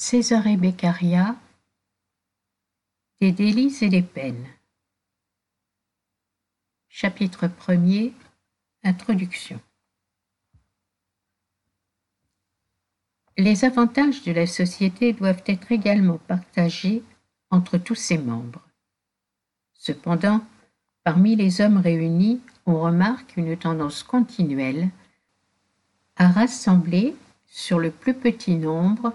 Césarée Beccaria Des délices et des peines Chapitre 1er Introduction Les avantages de la société doivent être également partagés entre tous ses membres. Cependant, parmi les hommes réunis, on remarque une tendance continuelle à rassembler sur le plus petit nombre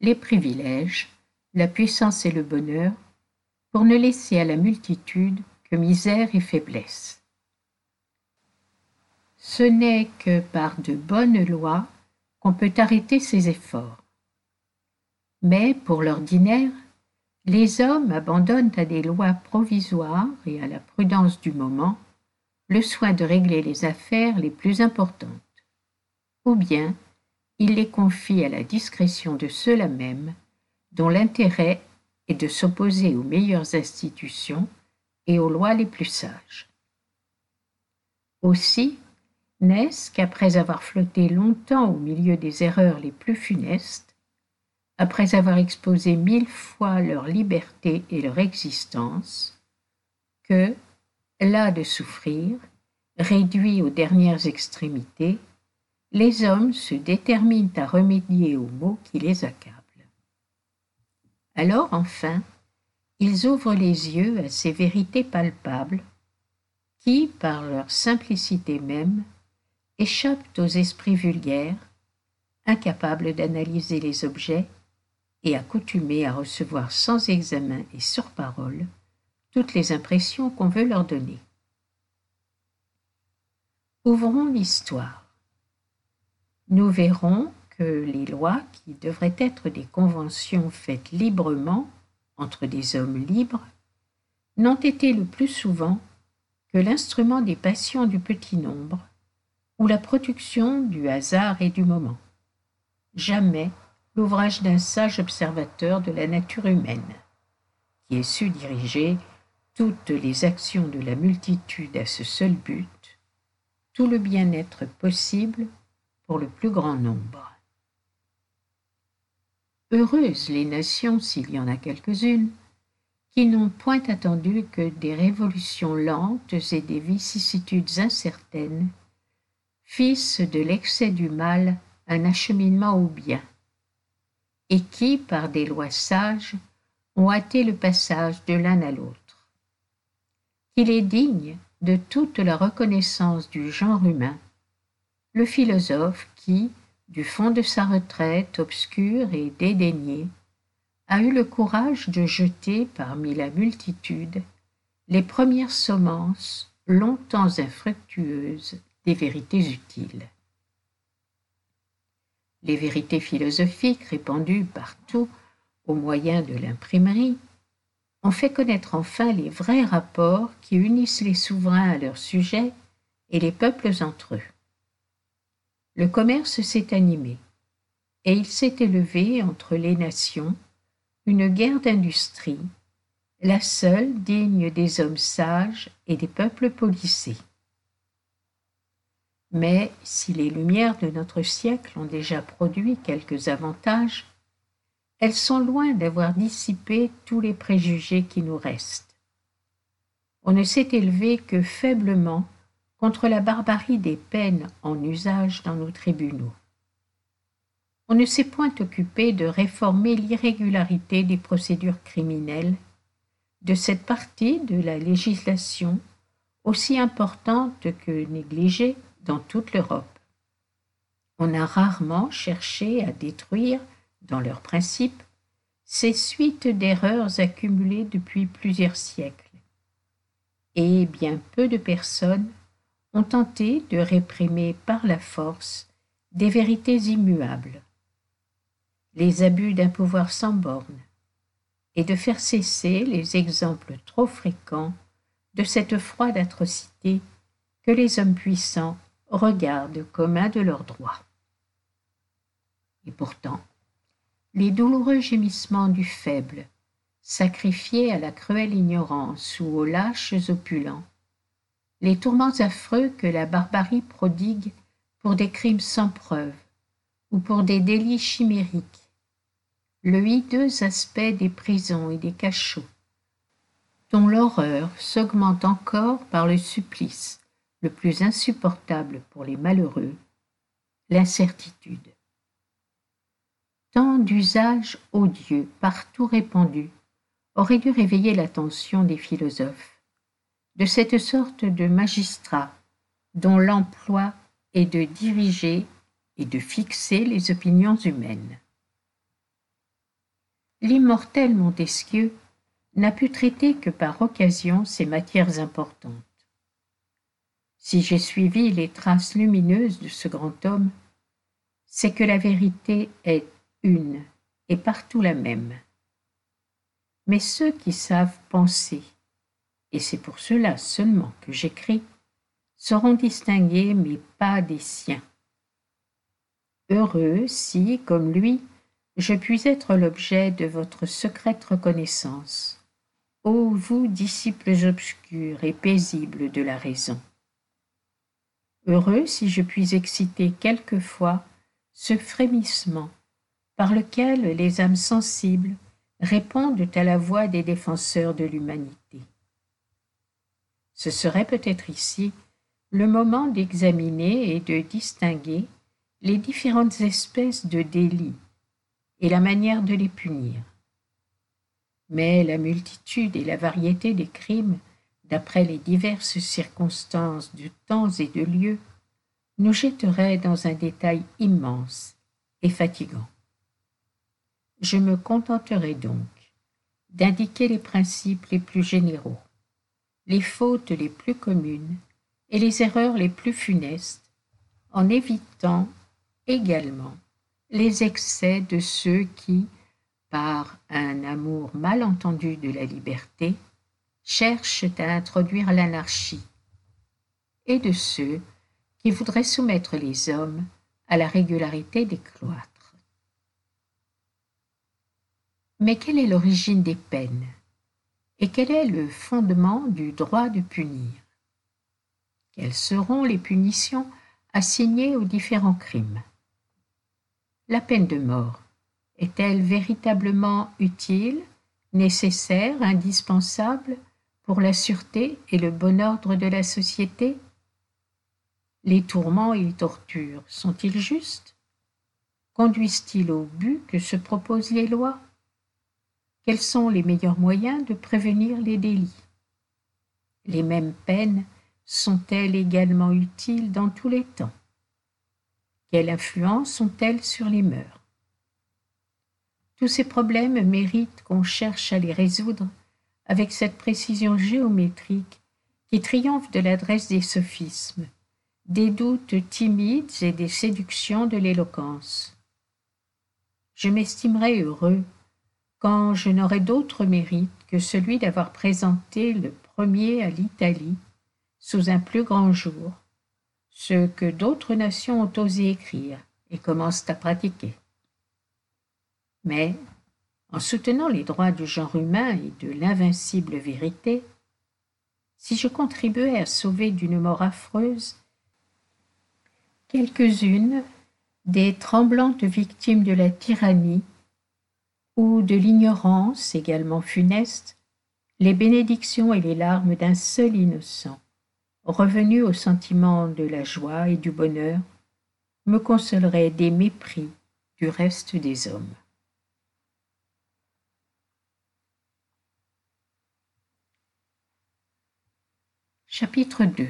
les privilèges, la puissance et le bonheur, pour ne laisser à la multitude que misère et faiblesse. Ce n'est que par de bonnes lois qu'on peut arrêter ces efforts. Mais pour l'ordinaire, les hommes abandonnent à des lois provisoires et à la prudence du moment le soin de régler les affaires les plus importantes, ou bien il les confie à la discrétion de ceux-là même dont l'intérêt est de s'opposer aux meilleures institutions et aux lois les plus sages. Aussi, n'est-ce qu'après avoir flotté longtemps au milieu des erreurs les plus funestes, après avoir exposé mille fois leur liberté et leur existence, que, là de souffrir, réduits aux dernières extrémités, les hommes se déterminent à remédier aux maux qui les accablent. Alors enfin, ils ouvrent les yeux à ces vérités palpables qui, par leur simplicité même, échappent aux esprits vulgaires, incapables d'analyser les objets et accoutumés à recevoir sans examen et sur parole toutes les impressions qu'on veut leur donner. Ouvrons l'histoire nous verrons que les lois, qui devraient être des conventions faites librement entre des hommes libres, n'ont été le plus souvent que l'instrument des passions du petit nombre ou la production du hasard et du moment. Jamais l'ouvrage d'un sage observateur de la nature humaine, qui ait su diriger toutes les actions de la multitude à ce seul but, tout le bien-être possible pour le plus grand nombre. Heureuses les nations, s'il y en a quelques-unes, qui n'ont point attendu que des révolutions lentes et des vicissitudes incertaines, fils de l'excès du mal un acheminement au bien, et qui, par des lois sages, ont hâté le passage de l'un à l'autre. Qu'il est digne de toute la reconnaissance du genre humain le philosophe qui, du fond de sa retraite obscure et dédaignée, a eu le courage de jeter parmi la multitude les premières semences longtemps infructueuses des vérités utiles. Les vérités philosophiques répandues partout au moyen de l'imprimerie ont fait connaître enfin les vrais rapports qui unissent les souverains à leurs sujets et les peuples entre eux le commerce s'est animé, et il s'est élevé entre les nations une guerre d'industrie, la seule digne des hommes sages et des peuples policés. Mais si les lumières de notre siècle ont déjà produit quelques avantages, elles sont loin d'avoir dissipé tous les préjugés qui nous restent. On ne s'est élevé que faiblement contre la barbarie des peines en usage dans nos tribunaux. On ne s'est point occupé de réformer l'irrégularité des procédures criminelles, de cette partie de la législation aussi importante que négligée dans toute l'Europe. On a rarement cherché à détruire, dans leurs principes, ces suites d'erreurs accumulées depuis plusieurs siècles. Et bien peu de personnes ont tenté de réprimer par la force des vérités immuables, les abus d'un pouvoir sans bornes, et de faire cesser les exemples trop fréquents de cette froide atrocité que les hommes puissants regardent comme un de leurs droits. Et pourtant, les douloureux gémissements du faible, sacrifiés à la cruelle ignorance ou aux lâches opulents, les tourments affreux que la barbarie prodigue pour des crimes sans preuve ou pour des délits chimériques, le hideux aspect des prisons et des cachots, dont l'horreur s'augmente encore par le supplice le plus insupportable pour les malheureux, l'incertitude. Tant d'usages odieux partout répandus aurait dû réveiller l'attention des philosophes, de cette sorte de magistrats dont l'emploi est de diriger et de fixer les opinions humaines. L'immortel Montesquieu n'a pu traiter que par occasion ces matières importantes. Si j'ai suivi les traces lumineuses de ce grand homme, c'est que la vérité est une et partout la même. Mais ceux qui savent penser, et c'est pour cela seulement que j'écris, seront distingués mais pas des siens. Heureux si, comme lui, je puis être l'objet de votre secrète reconnaissance. Ô vous, disciples obscurs et paisibles de la raison. Heureux si je puis exciter quelquefois ce frémissement par lequel les âmes sensibles répondent à la voix des défenseurs de l'humanité. Ce serait peut-être ici le moment d'examiner et de distinguer les différentes espèces de délits et la manière de les punir. Mais la multitude et la variété des crimes, d'après les diverses circonstances de temps et de lieu, nous jetteraient dans un détail immense et fatigant. Je me contenterai donc d'indiquer les principes les plus généraux, les fautes les plus communes et les erreurs les plus funestes, en évitant également les excès de ceux qui, par un amour mal entendu de la liberté, cherchent à introduire l'anarchie, et de ceux qui voudraient soumettre les hommes à la régularité des cloîtres. Mais quelle est l'origine des peines? Et quel est le fondement du droit de punir? Quelles seront les punitions assignées aux différents crimes? La peine de mort est-elle véritablement utile, nécessaire, indispensable pour la sûreté et le bon ordre de la société? Les tourments et les tortures sont-ils justes? Conduisent-ils au but que se proposent les lois? Quels sont les meilleurs moyens de prévenir les délits? Les mêmes peines sont-elles également utiles dans tous les temps? Quelle influence ont-elles sur les mœurs? Tous ces problèmes méritent qu'on cherche à les résoudre avec cette précision géométrique qui triomphe de l'adresse des sophismes, des doutes timides et des séductions de l'éloquence. Je m'estimerai heureux quand je n'aurai d'autre mérite que celui d'avoir présenté le premier à l'Italie, sous un plus grand jour, ce que d'autres nations ont osé écrire et commencent à pratiquer. Mais, en soutenant les droits du genre humain et de l'invincible vérité, si je contribuais à sauver d'une mort affreuse quelques-unes des tremblantes victimes de la tyrannie ou de l'ignorance également funeste, les bénédictions et les larmes d'un seul innocent, revenu au sentiment de la joie et du bonheur, me consoleraient des mépris du reste des hommes. Chapitre 2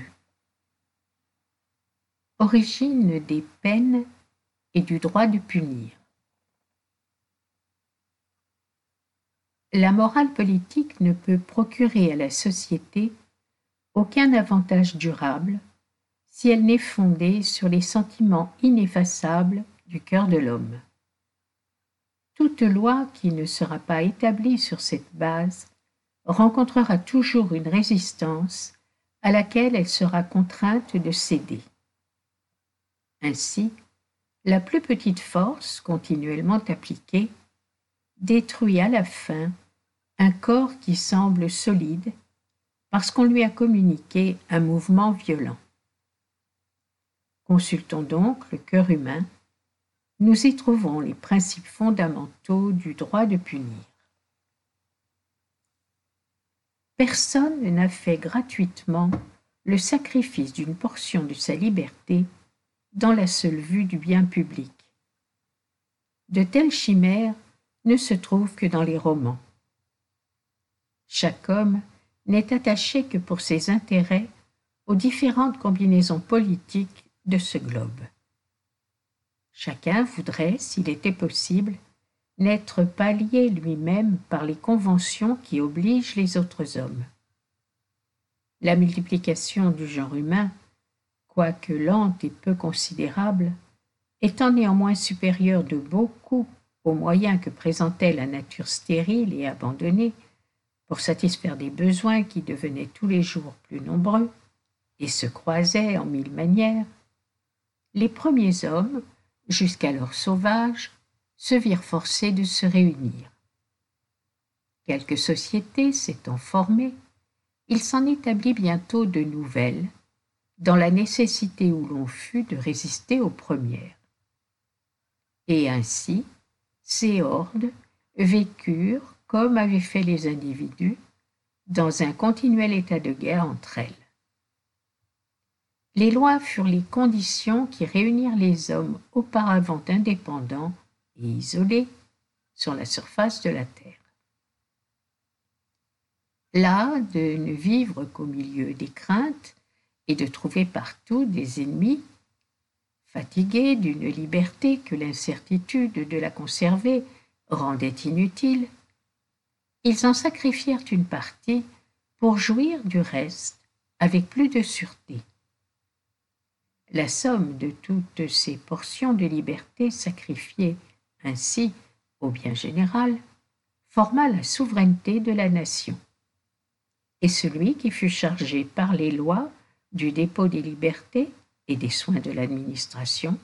Origine des peines et du droit de punir La morale politique ne peut procurer à la société aucun avantage durable si elle n'est fondée sur les sentiments ineffaçables du cœur de l'homme. Toute loi qui ne sera pas établie sur cette base rencontrera toujours une résistance à laquelle elle sera contrainte de céder. Ainsi, la plus petite force continuellement appliquée détruit à la fin un corps qui semble solide parce qu'on lui a communiqué un mouvement violent. Consultons donc le cœur humain nous y trouvons les principes fondamentaux du droit de punir. Personne n'a fait gratuitement le sacrifice d'une portion de sa liberté dans la seule vue du bien public. De telles chimères ne se trouvent que dans les romans. Chaque homme n'est attaché que pour ses intérêts aux différentes combinaisons politiques de ce globe. Chacun voudrait, s'il était possible, n'être pas lié lui-même par les conventions qui obligent les autres hommes. La multiplication du genre humain, quoique lente et peu considérable, étant néanmoins supérieure de beaucoup moyens que présentait la nature stérile et abandonnée pour satisfaire des besoins qui devenaient tous les jours plus nombreux et se croisaient en mille manières, les premiers hommes, jusqu'alors sauvages, se virent forcés de se réunir. Quelques sociétés s'étant formées, il s'en établit bientôt de nouvelles, dans la nécessité où l'on fut de résister aux premières. Et ainsi, ces hordes vécurent, comme avaient fait les individus, dans un continuel état de guerre entre elles. Les lois furent les conditions qui réunirent les hommes auparavant indépendants et isolés sur la surface de la terre. Là, de ne vivre qu'au milieu des craintes et de trouver partout des ennemis, fatigués d'une liberté que l'incertitude de la conserver rendait inutile, ils en sacrifièrent une partie pour jouir du reste avec plus de sûreté. La somme de toutes ces portions de liberté sacrifiées ainsi au bien général forma la souveraineté de la nation. Et celui qui fut chargé par les lois du dépôt des libertés et des soins de l'administration,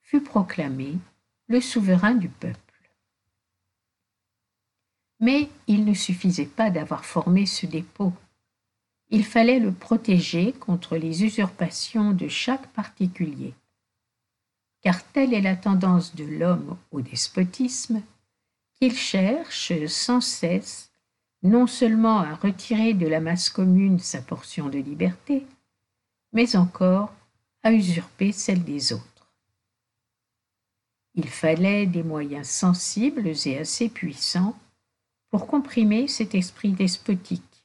fut proclamé le souverain du peuple. Mais il ne suffisait pas d'avoir formé ce dépôt. Il fallait le protéger contre les usurpations de chaque particulier. Car telle est la tendance de l'homme au despotisme, qu'il cherche sans cesse non seulement à retirer de la masse commune sa portion de liberté, mais encore à usurper celle des autres. Il fallait des moyens sensibles et assez puissants pour comprimer cet esprit despotique,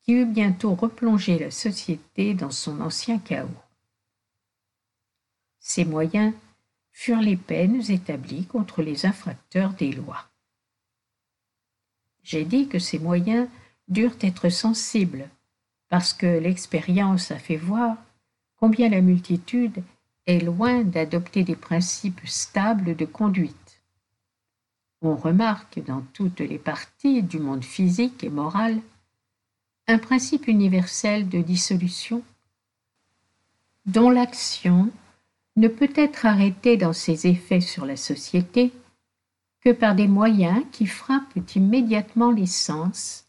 qui eut bientôt replongé la société dans son ancien chaos. Ces moyens furent les peines établies contre les infracteurs des lois. J'ai dit que ces moyens durent être sensibles, parce que l'expérience a fait voir combien la multitude est loin d'adopter des principes stables de conduite. On remarque dans toutes les parties du monde physique et moral un principe universel de dissolution dont l'action ne peut être arrêtée dans ses effets sur la société que par des moyens qui frappent immédiatement les sens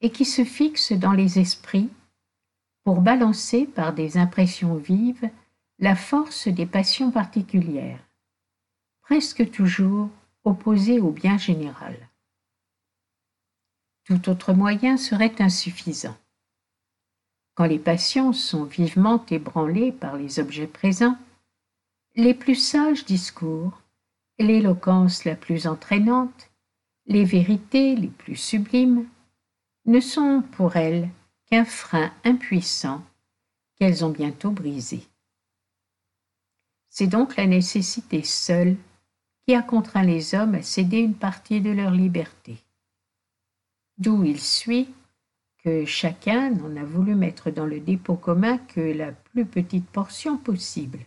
et qui se fixent dans les esprits pour balancer par des impressions vives la force des passions particulières, presque toujours opposées au bien général. Tout autre moyen serait insuffisant. Quand les passions sont vivement ébranlées par les objets présents, les plus sages discours, l'éloquence la plus entraînante, les vérités les plus sublimes, ne sont pour elles qu'un frein impuissant qu'elles ont bientôt brisé. C'est donc la nécessité seule qui a contraint les hommes à céder une partie de leur liberté. D'où il suit que chacun n'en a voulu mettre dans le dépôt commun que la plus petite portion possible,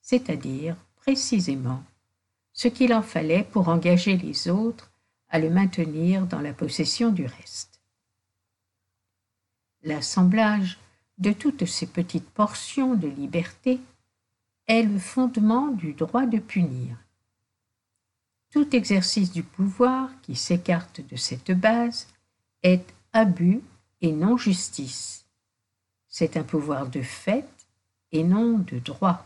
c'est-à-dire précisément ce qu'il en fallait pour engager les autres à le maintenir dans la possession du reste. L'assemblage de toutes ces petites portions de liberté est le fondement du droit de punir. Tout exercice du pouvoir qui s'écarte de cette base est abus et non justice. C'est un pouvoir de fait et non de droit.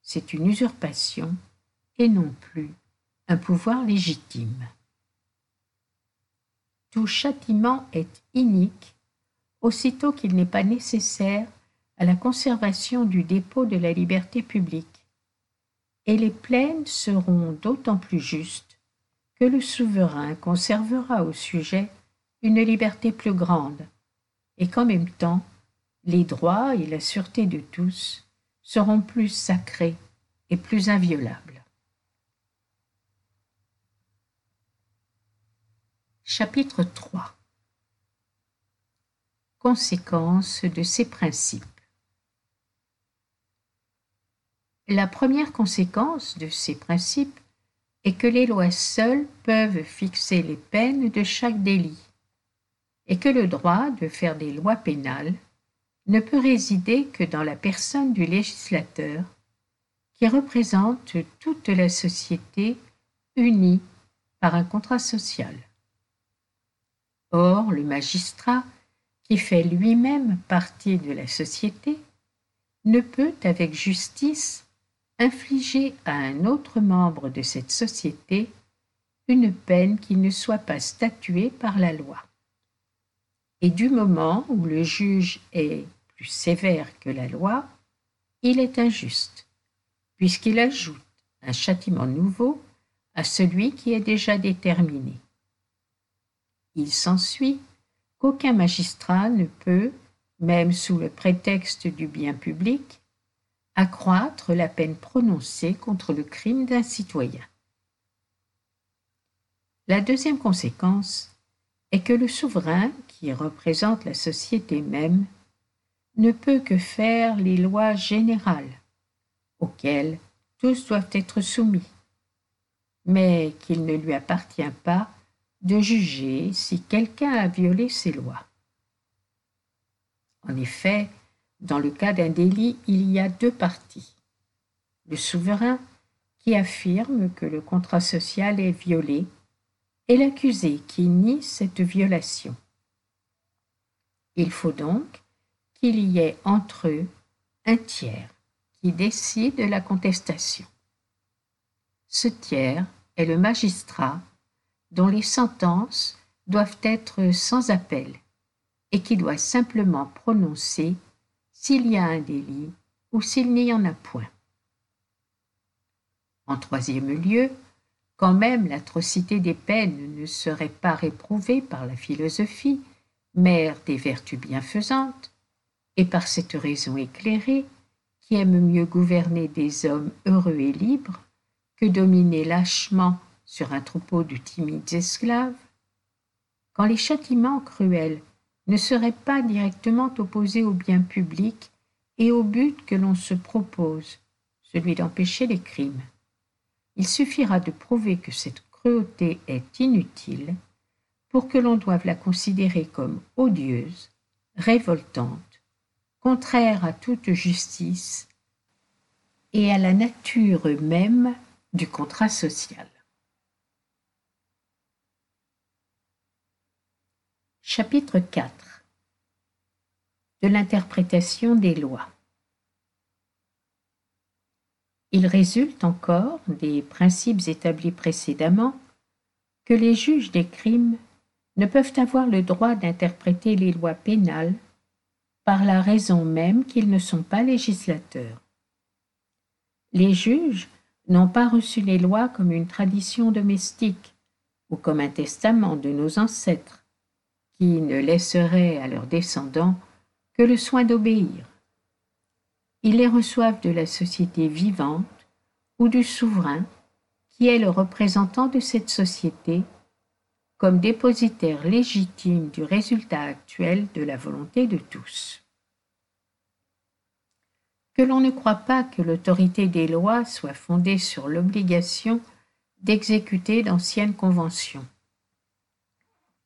c'est une usurpation et non plus un pouvoir légitime. Tout châtiment est inique aussitôt qu'il n'est pas nécessaire à la conservation du dépôt de la liberté publique, et les plaines seront d'autant plus justes que le souverain conservera au sujet une liberté plus grande, et qu'en même temps les droits et la sûreté de tous seront plus sacrés et plus inviolables. Chapitre 3 Conséquences de ces principes La première conséquence de ces principes est que les lois seules peuvent fixer les peines de chaque délit, et que le droit de faire des lois pénales ne peut résider que dans la personne du législateur, qui représente toute la société unie par un contrat social. Or, le magistrat, qui fait lui-même partie de la société, ne peut avec justice infliger à un autre membre de cette société une peine qui ne soit pas statuée par la loi. Et du moment où le juge est plus sévère que la loi, il est injuste, puisqu'il ajoute un châtiment nouveau à celui qui est déjà déterminé. Il s'ensuit qu'aucun magistrat ne peut, même sous le prétexte du bien public, accroître la peine prononcée contre le crime d'un citoyen. La deuxième conséquence est que le souverain, qui représente la société même, ne peut que faire les lois générales, auxquelles tous doivent être soumis, mais qu'il ne lui appartient pas de juger si quelqu'un a violé ces lois. En effet, dans le cas d'un délit, il y a deux parties. Le souverain qui affirme que le contrat social est violé et l'accusé qui nie cette violation. Il faut donc qu'il y ait entre eux un tiers qui décide de la contestation. Ce tiers est le magistrat dont les sentences doivent être sans appel et qui doit simplement prononcer s'il y a un délit ou s'il n'y en a point. En troisième lieu, quand même l'atrocité des peines ne serait pas réprouvée par la philosophie, mère des vertus bienfaisantes, et par cette raison éclairée, qui aime mieux gouverner des hommes heureux et libres que dominer lâchement sur un troupeau de timides esclaves, quand les châtiments cruels ne seraient pas directement opposés au bien public et au but que l'on se propose, celui d'empêcher les crimes. Il suffira de prouver que cette cruauté est inutile pour que l'on doive la considérer comme odieuse, révoltante, contraire à toute justice et à la nature même du contrat social. Chapitre 4 De l'interprétation des lois. Il résulte encore des principes établis précédemment que les juges des crimes ne peuvent avoir le droit d'interpréter les lois pénales par la raison même qu'ils ne sont pas législateurs. Les juges n'ont pas reçu les lois comme une tradition domestique ou comme un testament de nos ancêtres, qui ne laisseraient à leurs descendants que le soin d'obéir. Ils les reçoivent de la société vivante ou du souverain, qui est le représentant de cette société, comme dépositaire légitime du résultat actuel de la volonté de tous. Que l'on ne croit pas que l'autorité des lois soit fondée sur l'obligation d'exécuter d'anciennes conventions.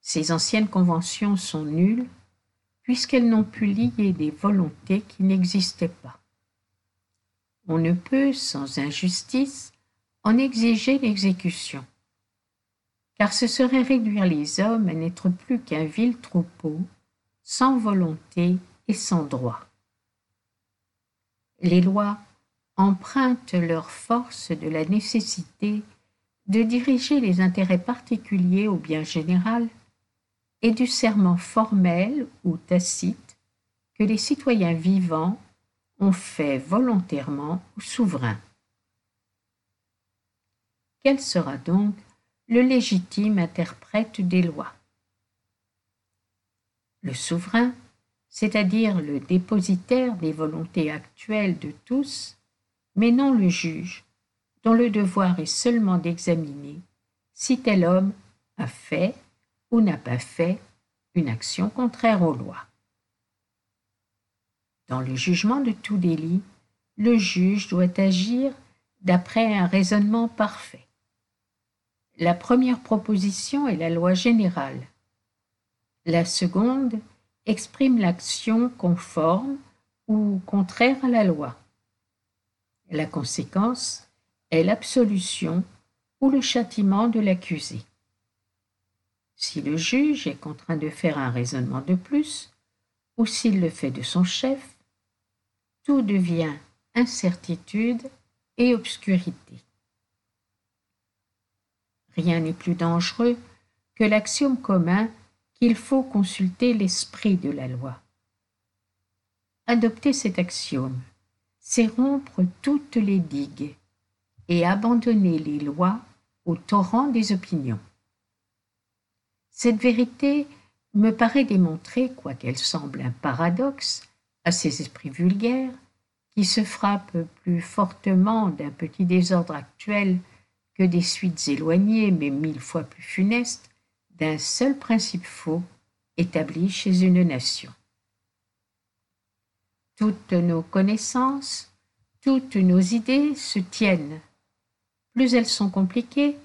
Ces anciennes conventions sont nulles puisqu'elles n'ont pu lier des volontés qui n'existaient pas. On ne peut, sans injustice, en exiger l'exécution, car ce serait réduire les hommes à n'être plus qu'un vil troupeau, sans volonté et sans droit. Les lois, empruntent leur force de la nécessité de diriger les intérêts particuliers au bien général et du serment formel ou tacite que les citoyens vivants ont fait volontairement au souverain. Quel sera donc le légitime interprète des lois? Le souverain, c'est-à-dire le dépositaire des volontés actuelles de tous, mais non le juge, dont le devoir est seulement d'examiner si tel homme a fait ou n'a pas fait une action contraire aux lois. Dans le jugement de tout délit, le juge doit agir d'après un raisonnement parfait. La première proposition est la loi générale. La seconde exprime l'action conforme ou contraire à la loi. La conséquence est l'absolution ou le châtiment de l'accusé. Si le juge est contraint de faire un raisonnement de plus, ou s'il le fait de son chef, tout devient incertitude et obscurité. Rien n'est plus dangereux que l'axiome commun qu'il faut consulter l'esprit de la loi. Adopter cet axiome, c'est rompre toutes les digues et abandonner les lois au torrent des opinions. Cette vérité me paraît démontrer, quoiqu'elle semble un paradoxe à ces esprits vulgaires, qui se frappent plus fortement d'un petit désordre actuel que des suites éloignées, mais mille fois plus funestes, d'un seul principe faux établi chez une nation. Toutes nos connaissances, toutes nos idées se tiennent. Plus elles sont compliquées,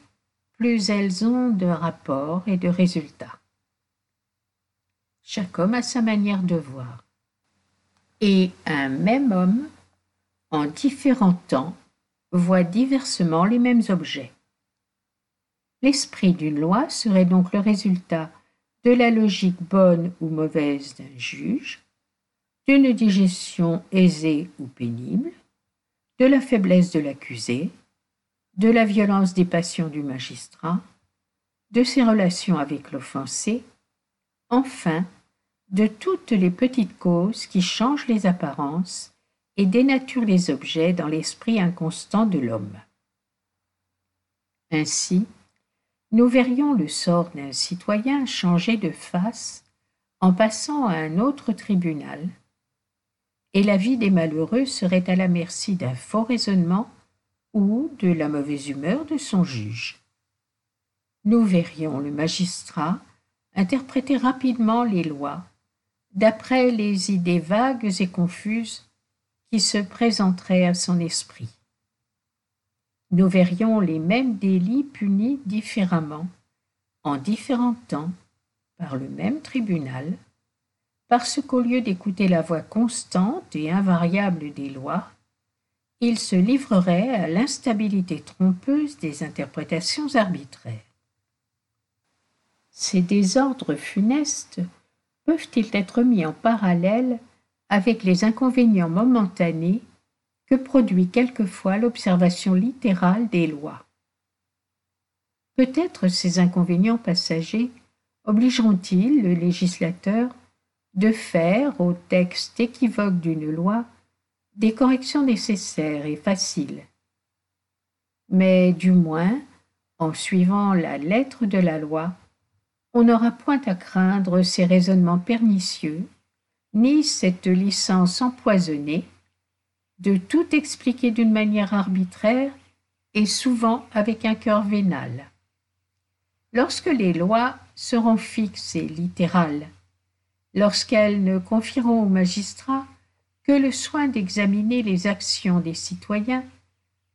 plus elles ont de rapports et de résultats. Chaque homme a sa manière de voir. Et un même homme, en différents temps, voit diversement les mêmes objets. L'esprit d'une loi serait donc le résultat de la logique bonne ou mauvaise d'un juge, d'une digestion aisée ou pénible, de la faiblesse de l'accusé, de la violence des passions du magistrat, de ses relations avec l'offensé, enfin de toutes les petites causes qui changent les apparences et dénature les objets dans l'esprit inconstant de l'homme. Ainsi, nous verrions le sort d'un citoyen changer de face en passant à un autre tribunal, et la vie des malheureux serait à la merci d'un faux raisonnement ou de la mauvaise humeur de son juge. Nous verrions le magistrat interpréter rapidement les lois d'après les idées vagues et confuses qui se présenterait à son esprit. Nous verrions les mêmes délits punis différemment, en différents temps, par le même tribunal, parce qu'au lieu d'écouter la voix constante et invariable des lois, il se livrerait à l'instabilité trompeuse des interprétations arbitraires. Ces désordres funestes peuvent-ils être mis en parallèle avec les inconvénients momentanés que produit quelquefois l'observation littérale des lois? Peut-être ces inconvénients passagers obligeront-ils le législateur de faire au texte équivoque d'une loi des corrections nécessaires et faciles. Mais du moins, en suivant la lettre de la loi, on n'aura point à craindre ces raisonnements pernicieux ni cette licence empoisonnée de tout expliquer d'une manière arbitraire et souvent avec un cœur vénal. Lorsque les lois seront fixes et littérales, lorsqu'elles ne confieront aux magistrats que le soin d'examiner les actions des citoyens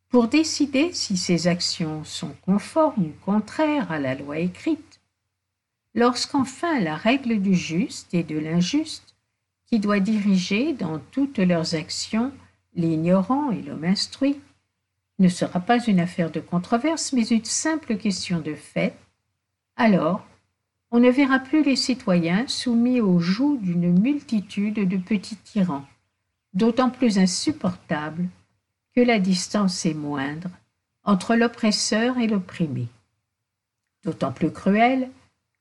pour décider si ces actions sont conformes ou contraires à la loi écrite, lorsqu'enfin la règle du juste et de l'injuste qui doit diriger dans toutes leurs actions l'ignorant et l'homme instruit, ne sera pas une affaire de controverse, mais une simple question de fait, alors on ne verra plus les citoyens soumis au joug d'une multitude de petits tyrans, d'autant plus insupportables que la distance est moindre entre l'oppresseur et l'opprimé. D'autant plus cruel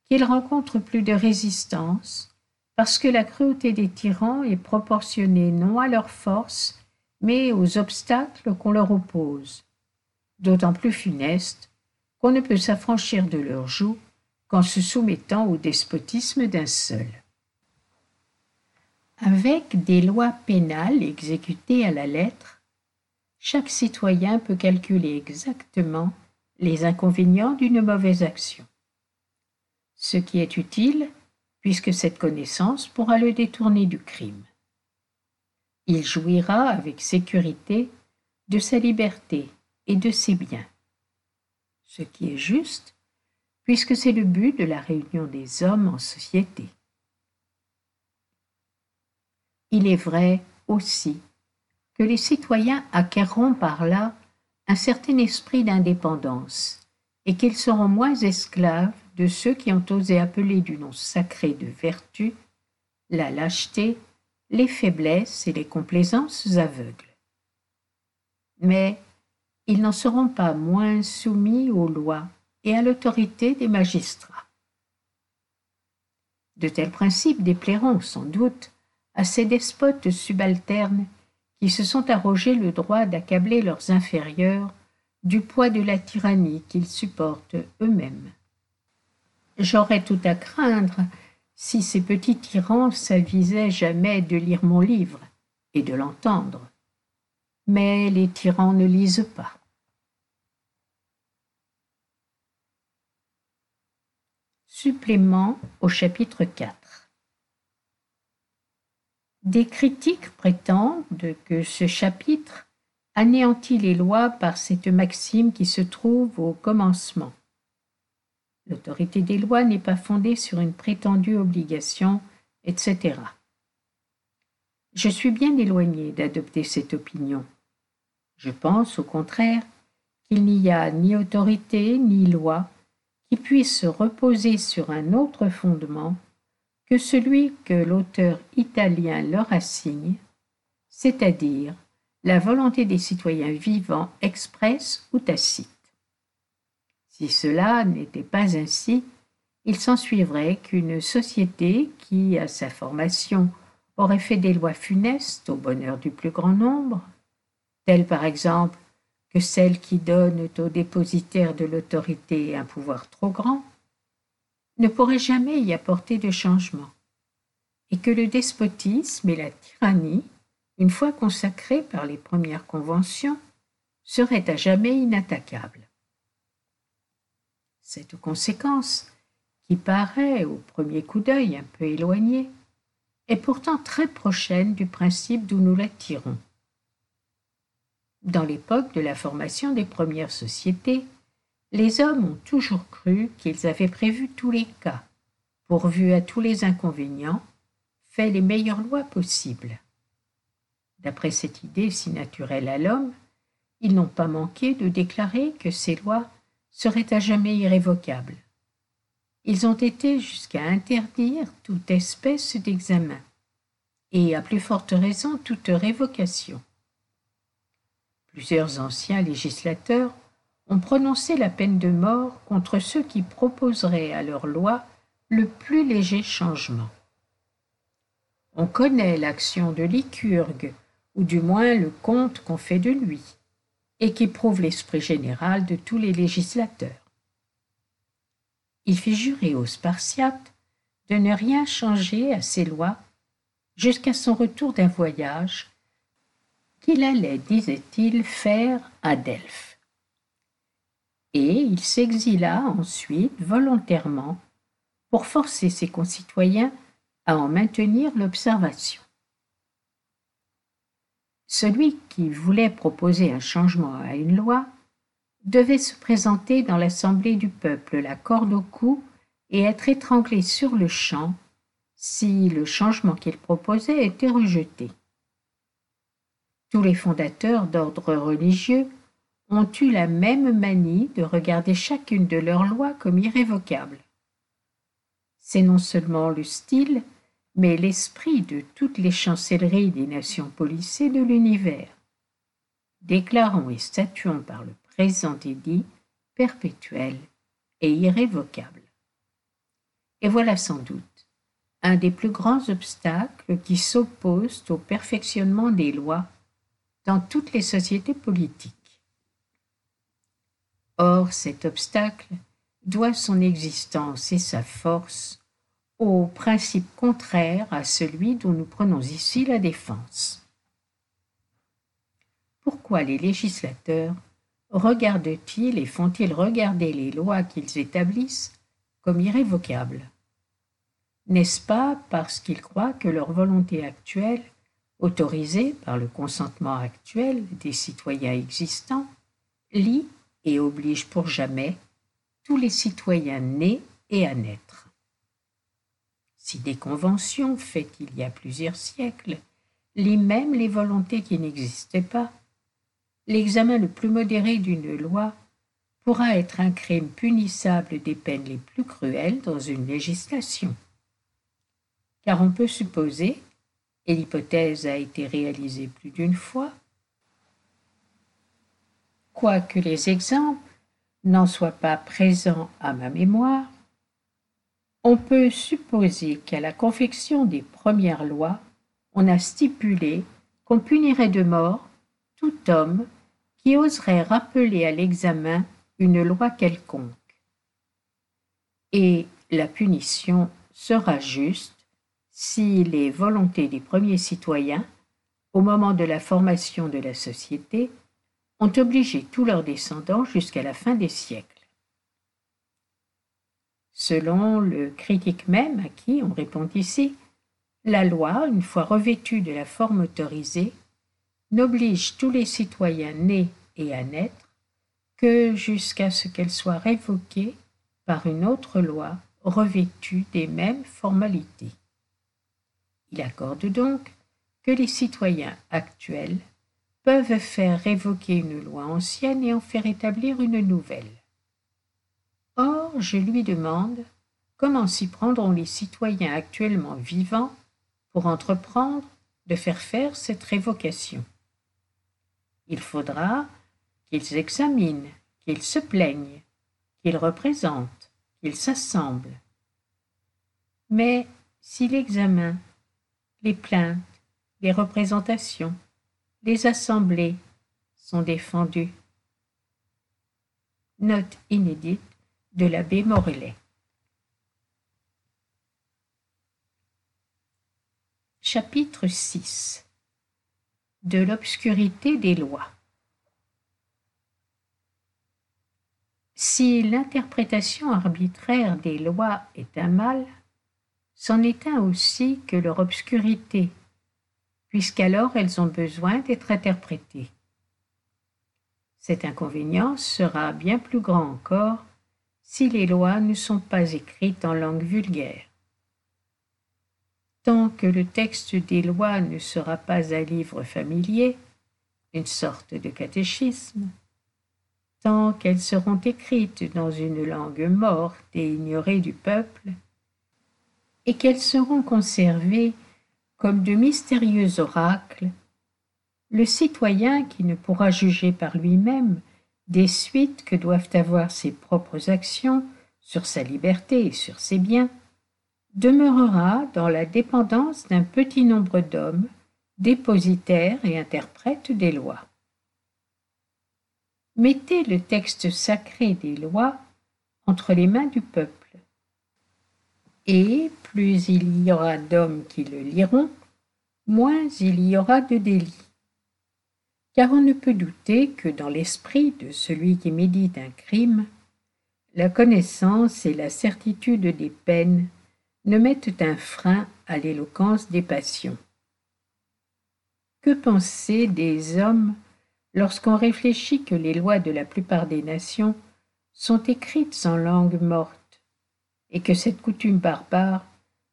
qu'il rencontre plus de résistance parce que la cruauté des tyrans est proportionnée non à leur force, mais aux obstacles qu'on leur oppose, d'autant plus funeste qu'on ne peut s'affranchir de leur joug qu'en se soumettant au despotisme d'un seul. Avec des lois pénales exécutées à la lettre, chaque citoyen peut calculer exactement les inconvénients d'une mauvaise action. Ce qui est utile, puisque cette connaissance pourra le détourner du crime. Il jouira avec sécurité de sa liberté et de ses biens. Ce qui est juste, puisque c'est le but de la réunion des hommes en société. Il est vrai aussi que les citoyens acquerront par là un certain esprit d'indépendance et qu'ils seront moins esclaves de ceux qui ont osé appeler du nom sacré de vertu la lâcheté, les faiblesses et les complaisances aveugles. Mais ils n'en seront pas moins soumis aux lois et à l'autorité des magistrats. De tels principes déplairont sans doute à ces despotes subalternes qui se sont arrogés le droit d'accabler leurs inférieurs du poids de la tyrannie qu'ils supportent eux-mêmes. J'aurais tout à craindre si ces petits tyrans s'avisaient jamais de lire mon livre et de l'entendre. Mais les tyrans ne lisent pas. Supplément au chapitre 4 Des critiques prétendent que ce chapitre anéantit les lois par cette maxime qui se trouve au commencement. L'autorité des lois n'est pas fondée sur une prétendue obligation, etc. Je suis bien éloigné d'adopter cette opinion. Je pense, au contraire, qu'il n'y a ni autorité ni loi qui puisse se reposer sur un autre fondement que celui que l'auteur italien leur assigne, c'est-à-dire la volonté des citoyens vivants expresse ou tacite. Si cela n'était pas ainsi, il s'ensuivrait qu'une société qui, à sa formation, aurait fait des lois funestes au bonheur du plus grand nombre, telles par exemple que celles qui donnent aux dépositaires de l'autorité un pouvoir trop grand, ne pourrait jamais y apporter de changement, et que le despotisme et la tyrannie, une fois consacrés par les premières conventions, seraient à jamais inattaquables. Cette conséquence, qui paraît au premier coup d'œil un peu éloignée, est pourtant très prochaine du principe d'où nous la tirons. Dans l'époque de la formation des premières sociétés, les hommes ont toujours cru qu'ils avaient prévu tous les cas, pourvu à tous les inconvénients, fait les meilleures lois possibles. D'après cette idée si naturelle à l'homme, ils n'ont pas manqué de déclarer que ces lois serait à jamais irrévocable. Ils ont été jusqu'à interdire toute espèce d'examen, et à plus forte raison toute révocation. Plusieurs anciens législateurs ont prononcé la peine de mort contre ceux qui proposeraient à leur loi le plus léger changement. On connaît l'action de Lycurgue, ou du moins le compte qu'on fait de lui et qui prouve l'esprit général de tous les législateurs. Il fit jurer aux Spartiates de ne rien changer à ses lois jusqu'à son retour d'un voyage qu'il allait, disait-il, faire à Delphes. Et il s'exila ensuite volontairement pour forcer ses concitoyens à en maintenir l'observation. Celui qui voulait proposer un changement à une loi devait se présenter dans l'assemblée du peuple la corde au cou et être étranglé sur le champ si le changement qu'il proposait était rejeté. Tous les fondateurs d'ordre religieux ont eu la même manie de regarder chacune de leurs lois comme irrévocable. C'est non seulement le style, mais l'esprit de toutes les chancelleries des nations policées de l'univers. déclarons et statuons par le présent édit perpétuel et irrévocable. Et voilà sans doute un des plus grands obstacles qui s'opposent au perfectionnement des lois dans toutes les sociétés politiques. Or, cet obstacle doit son existence et sa force au principe contraire à celui dont nous prenons ici la défense. Pourquoi les législateurs regardent-ils et font-ils regarder les lois qu'ils établissent comme irrévocables? N'est-ce pas parce qu'ils croient que leur volonté actuelle, autorisée par le consentement actuel des citoyens existants, lie et oblige pour jamais tous les citoyens nés et à naître. Si des conventions faites il y a plusieurs siècles lient même les volontés qui n'existaient pas, l'examen le plus modéré d'une loi pourra être un crime punissable des peines les plus cruelles dans une législation. Car on peut supposer, et l'hypothèse a été réalisée plus d'une fois, quoique les exemples n'en soient pas présents à ma mémoire, on peut supposer qu'à la confection des premières lois, on a stipulé qu'on punirait de mort tout homme qui oserait rappeler à l'examen une loi quelconque. Et la punition sera juste si les volontés des premiers citoyens, au moment de la formation de la société, ont obligé tous leurs descendants jusqu'à la fin des siècles. Selon le critique même à qui on répond ici, la loi, une fois revêtue de la forme autorisée, n'oblige tous les citoyens nés et à naître que jusqu'à ce qu'elle soit révoquée par une autre loi revêtue des mêmes formalités. Il accorde donc que les citoyens actuels peuvent faire révoquer une loi ancienne et en faire établir une nouvelle. Or, je lui demande comment s'y prendront les citoyens actuellement vivants pour entreprendre de faire faire cette révocation. Il faudra qu'ils examinent, qu'ils se plaignent, qu'ils représentent, qu'ils s'assemblent. Mais si l'examen, les plaintes, les représentations, les assemblées sont défendues. Note inédite de l'abbé Morellet. Chapitre 6 De l'obscurité des lois. Si l'interprétation arbitraire des lois est un mal, c'en est un aussi que leur obscurité puisqu'alors elles ont besoin d'être interprétées. Cet inconvénient sera bien plus grand encore si les lois ne sont pas écrites en langue vulgaire. Tant que le texte des lois ne sera pas un livre familier, une sorte de catéchisme, tant qu'elles seront écrites dans une langue morte et ignorée du peuple, et qu'elles seront conservées comme de mystérieux oracles, le citoyen qui ne pourra juger par lui-même des suites que doivent avoir ses propres actions sur sa liberté et sur ses biens, demeurera dans la dépendance d'un petit nombre d'hommes, dépositaires et interprètes des lois. Mettez le texte sacré des lois entre les mains du peuple et plus il y aura d'hommes qui le liront, moins il y aura de délits. Car on ne peut douter que dans l'esprit de celui qui médite un crime, la connaissance et la certitude des peines ne mettent un frein à l'éloquence des passions. Que penser des hommes lorsqu'on réfléchit que les lois de la plupart des nations sont écrites en langue morte et que cette coutume barbare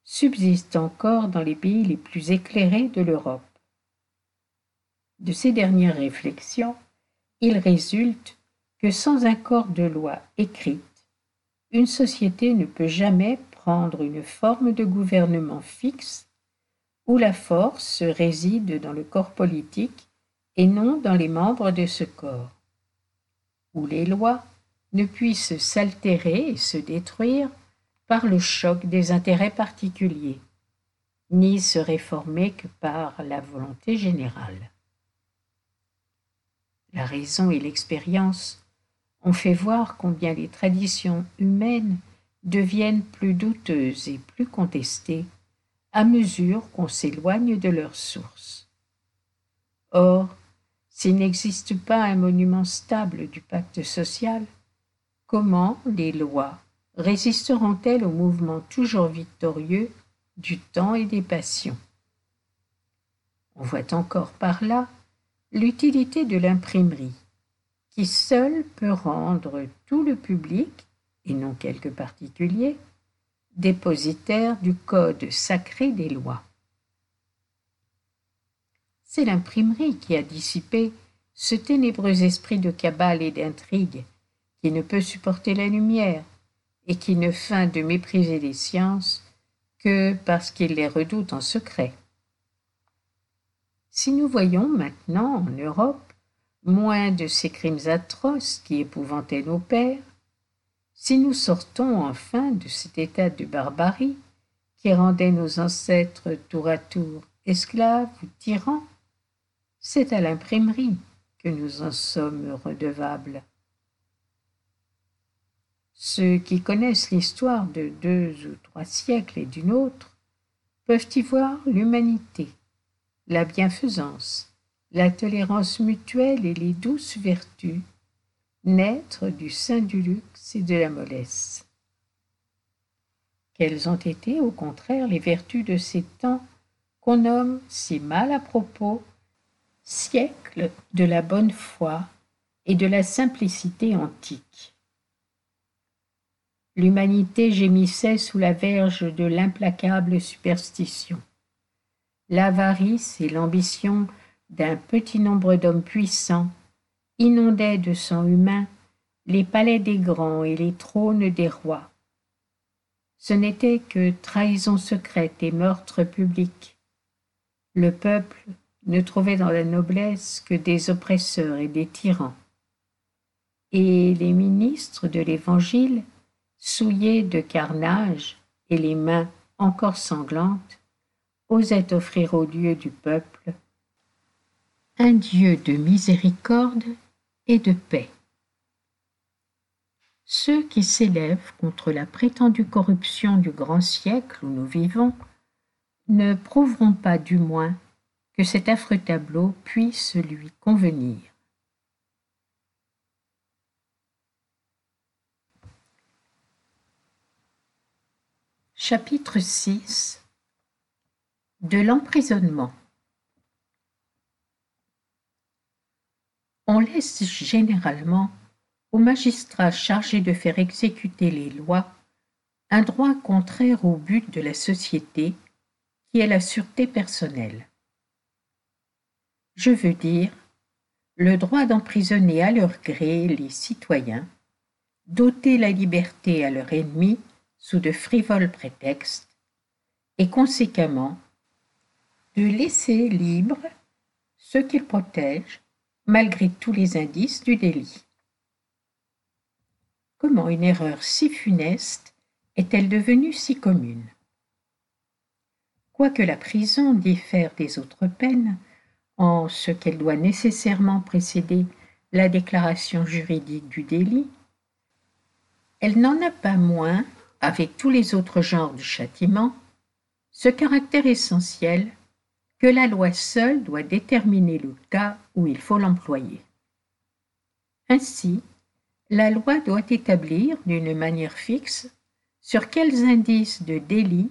subsiste encore dans les pays les plus éclairés de l'Europe. De ces dernières réflexions, il résulte que sans un corps de loi écrite, une société ne peut jamais prendre une forme de gouvernement fixe où la force réside dans le corps politique et non dans les membres de ce corps, où les lois ne puissent s'altérer et se détruire par le choc des intérêts particuliers, ni se réformer que par la volonté générale. La raison et l'expérience ont fait voir combien les traditions humaines deviennent plus douteuses et plus contestées à mesure qu'on s'éloigne de leur source. Or, s'il n'existe pas un monument stable du pacte social, comment les lois résisteront-elles au mouvement toujours victorieux du temps et des passions? On voit encore par là l'utilité de l'imprimerie, qui seule peut rendre tout le public, et non quelques particuliers, dépositaire du code sacré des lois. C'est l'imprimerie qui a dissipé ce ténébreux esprit de cabale et d'intrigue qui ne peut supporter la lumière et qui ne feint de mépriser les sciences que parce qu'il les redoute en secret. Si nous voyons maintenant en Europe moins de ces crimes atroces qui épouvantaient nos pères, si nous sortons enfin de cet état de barbarie qui rendait nos ancêtres tour à tour esclaves ou tyrans, c'est à l'imprimerie que nous en sommes redevables. Ceux qui connaissent l'histoire de deux ou trois siècles et d'une autre peuvent y voir l'humanité, la bienfaisance, la tolérance mutuelle et les douces vertus naître du sein du luxe et de la mollesse. Quelles ont été, au contraire, les vertus de ces temps qu'on nomme si mal à propos siècles de la bonne foi et de la simplicité antique? L'humanité gémissait sous la verge de l'implacable superstition. L'avarice et l'ambition d'un petit nombre d'hommes puissants inondaient de sang humain les palais des grands et les trônes des rois. Ce n'était que trahison secrète et meurtre public. Le peuple ne trouvait dans la noblesse que des oppresseurs et des tyrans. Et les ministres de l'Évangile, souillés de carnage et les mains encore sanglantes, osaient offrir au Dieu du peuple un Dieu de miséricorde et de paix. Ceux qui s'élèvent contre la prétendue corruption du grand siècle où nous vivons ne prouveront pas du moins que cet affreux tableau puisse lui convenir. Chapitre 6 De l'emprisonnement On laisse généralement aux magistrats chargés de faire exécuter les lois un droit contraire au but de la société qui est la sûreté personnelle. Je veux dire le droit d'emprisonner à leur gré les citoyens, d'ôter la liberté à leur ennemi sous de frivoles prétextes, et conséquemment de laisser libres ceux qu'ils protègent malgré tous les indices du délit. Comment une erreur si funeste est-elle devenue si commune? Quoique la prison diffère des autres peines, en ce qu'elle doit nécessairement précéder la déclaration juridique du délit, elle n'en a pas moins, avec tous les autres genres de châtiment, ce caractère essentiel que la loi seule doit déterminer le cas où il faut l'employer. Ainsi, la loi doit établir d'une manière fixe sur quels indices de délit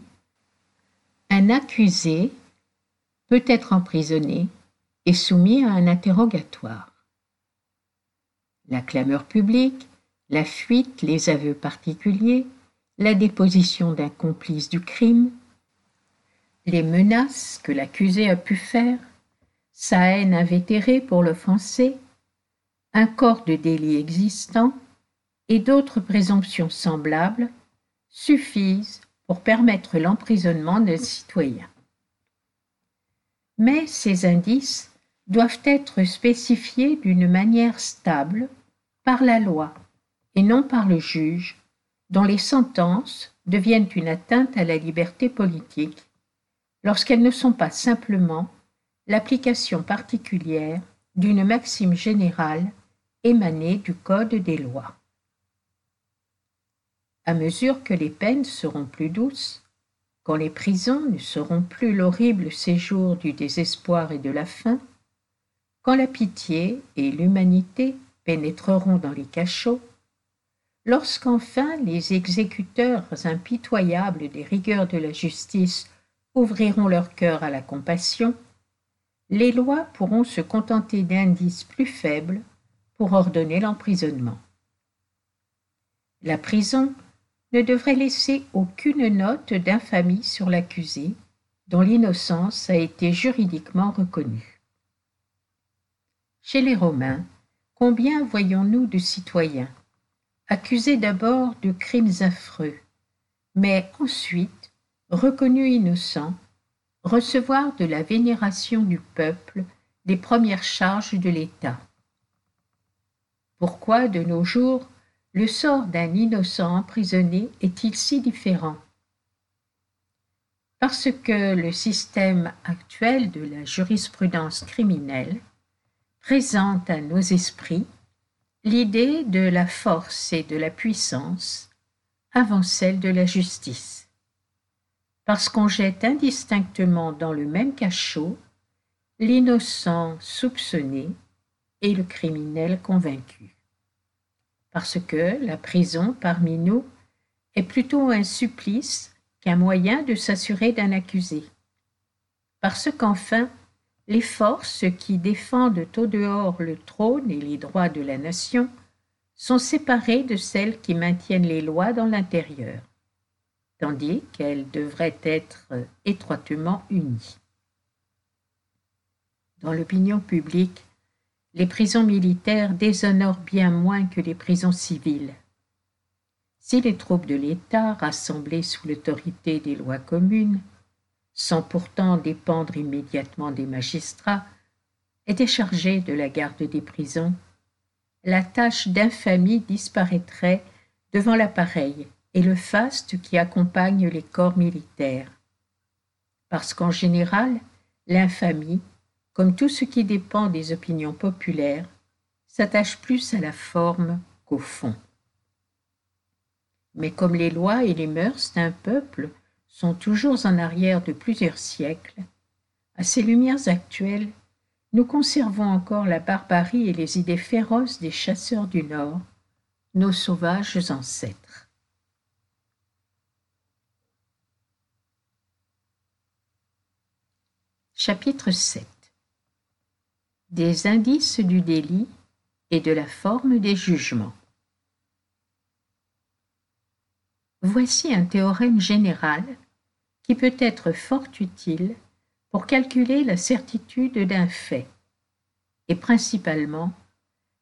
un accusé peut être emprisonné et soumis à un interrogatoire. La clameur publique, la fuite, les aveux particuliers, la déposition d'un complice du crime, les menaces que l'accusé a pu faire, sa haine invétérée pour l'offensé, un corps de délit existant et d'autres présomptions semblables suffisent pour permettre l'emprisonnement d'un citoyen. Mais ces indices doivent être spécifiées d'une manière stable par la loi et non par le juge, dont les sentences deviennent une atteinte à la liberté politique lorsqu'elles ne sont pas simplement l'application particulière d'une maxime générale émanée du Code des lois. À mesure que les peines seront plus douces, quand les prisons ne seront plus l'horrible séjour du désespoir et de la faim, quand la pitié et l'humanité pénétreront dans les cachots, lorsqu'enfin les exécuteurs impitoyables des rigueurs de la justice ouvriront leur cœur à la compassion, les lois pourront se contenter d'indices plus faibles pour ordonner l'emprisonnement. La prison ne devrait laisser aucune note d'infamie sur l'accusé dont l'innocence a été juridiquement reconnue. Chez les Romains, combien voyons-nous de citoyens, accusés d'abord de crimes affreux, mais ensuite reconnus innocents, recevoir de la vénération du peuple des premières charges de l'État. Pourquoi de nos jours le sort d'un innocent emprisonné est-il si différent? Parce que le système actuel de la jurisprudence criminelle présente à nos esprits l'idée de la force et de la puissance avant celle de la justice. Parce qu'on jette indistinctement dans le même cachot l'innocent soupçonné et le criminel convaincu parce que la prison parmi nous est plutôt un supplice qu'un moyen de s'assurer d'un accusé. Parce qu'enfin, les forces qui défendent au dehors le trône et les droits de la nation sont séparées de celles qui maintiennent les lois dans l'intérieur, tandis qu'elles devraient être étroitement unies. Dans l'opinion publique, les prisons militaires déshonorent bien moins que les prisons civiles. Si les troupes de l'État, rassemblées sous l'autorité des lois communes, sans pourtant dépendre immédiatement des magistrats, étaient chargées de la garde des prisons, la tâche d'infamie disparaîtrait devant l'appareil et le faste qui accompagne les corps militaires. Parce qu'en général, l'infamie comme tout ce qui dépend des opinions populaires, s'attache plus à la forme qu'au fond. Mais comme les lois et les mœurs d'un peuple sont toujours en arrière de plusieurs siècles, à ces lumières actuelles, nous conservons encore la barbarie et les idées féroces des chasseurs du Nord, nos sauvages ancêtres. Chapitre 7 des indices du délit et de la forme des jugements. Voici un théorème général qui peut être fort utile pour calculer la certitude d'un fait et principalement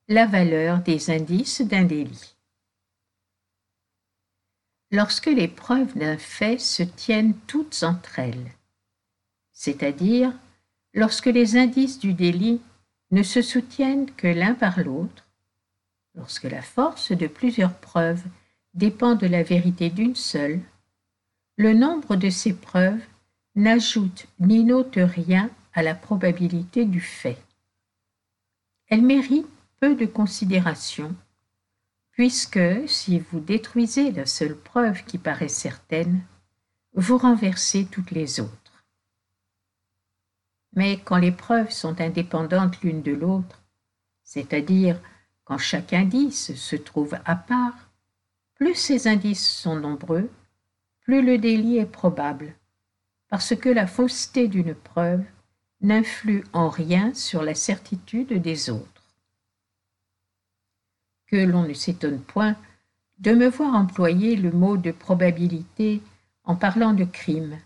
la valeur des indices d'un délit. Lorsque les preuves d'un fait se tiennent toutes entre elles, c'est-à-dire lorsque les indices du délit ne se soutiennent que l'un par l'autre, lorsque la force de plusieurs preuves dépend de la vérité d'une seule, le nombre de ces preuves n'ajoute ni n'ôte rien à la probabilité du fait. Elle mérite peu de considération, puisque si vous détruisez la seule preuve qui paraît certaine, vous renversez toutes les autres. Mais quand les preuves sont indépendantes l'une de l'autre, c'est-à-dire quand chaque indice se trouve à part, plus ces indices sont nombreux, plus le délit est probable, parce que la fausseté d'une preuve n'influe en rien sur la certitude des autres. Que l'on ne s'étonne point de me voir employer le mot de probabilité en parlant de crime,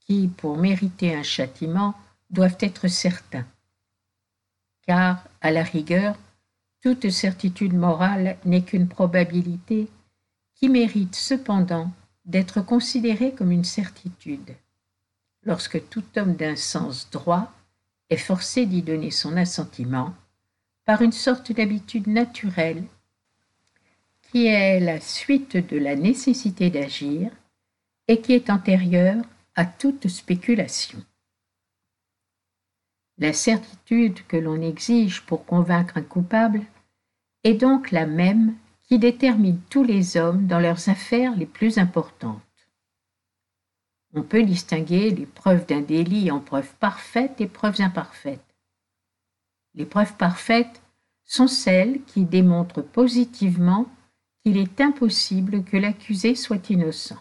qui, pour mériter un châtiment, doivent être certains. Car, à la rigueur, toute certitude morale n'est qu'une probabilité qui mérite cependant d'être considérée comme une certitude, lorsque tout homme d'un sens droit est forcé d'y donner son assentiment par une sorte d'habitude naturelle qui est la suite de la nécessité d'agir et qui est antérieure à toute spéculation. La certitude que l'on exige pour convaincre un coupable est donc la même qui détermine tous les hommes dans leurs affaires les plus importantes. On peut distinguer les preuves d'un délit en preuves parfaites et preuves imparfaites. Les preuves parfaites sont celles qui démontrent positivement qu'il est impossible que l'accusé soit innocent.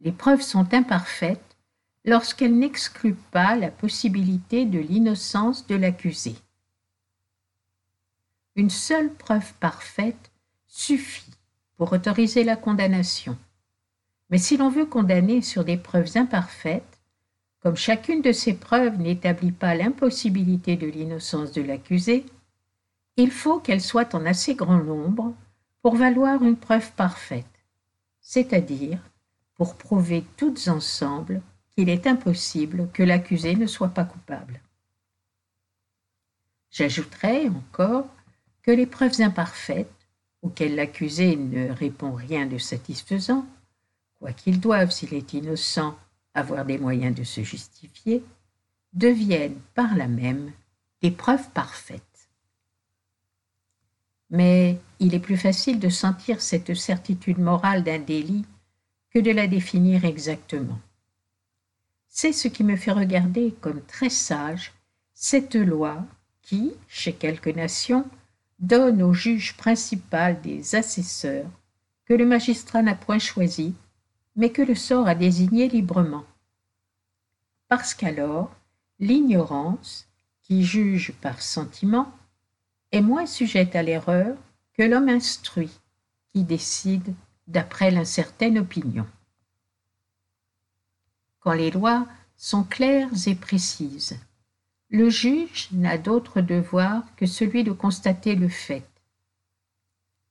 Les preuves sont imparfaites lorsqu'elles n'excluent pas la possibilité de l'innocence de l'accusé. Une seule preuve parfaite suffit pour autoriser la condamnation. Mais si l'on veut condamner sur des preuves imparfaites, comme chacune de ces preuves n'établit pas l'impossibilité de l'innocence de l'accusé, il faut qu'elles soient en assez grand nombre pour valoir une preuve parfaite, c'est-à-dire pour prouver toutes ensemble qu'il est impossible que l'accusé ne soit pas coupable. J'ajouterai encore que les preuves imparfaites, auxquelles l'accusé ne répond rien de satisfaisant, quoiqu'il doive, s'il est innocent, avoir des moyens de se justifier, deviennent par là même des preuves parfaites. Mais il est plus facile de sentir cette certitude morale d'un délit que de la définir exactement. C'est ce qui me fait regarder comme très sage cette loi qui, chez quelques nations, donne au juge principal des assesseurs que le magistrat n'a point choisi, mais que le sort a désigné librement. Parce qu'alors, l'ignorance, qui juge par sentiment, est moins sujette à l'erreur que l'homme instruit, qui décide d'après l'incertaine opinion. Quand les lois sont claires et précises, le juge n'a d'autre devoir que celui de constater le fait.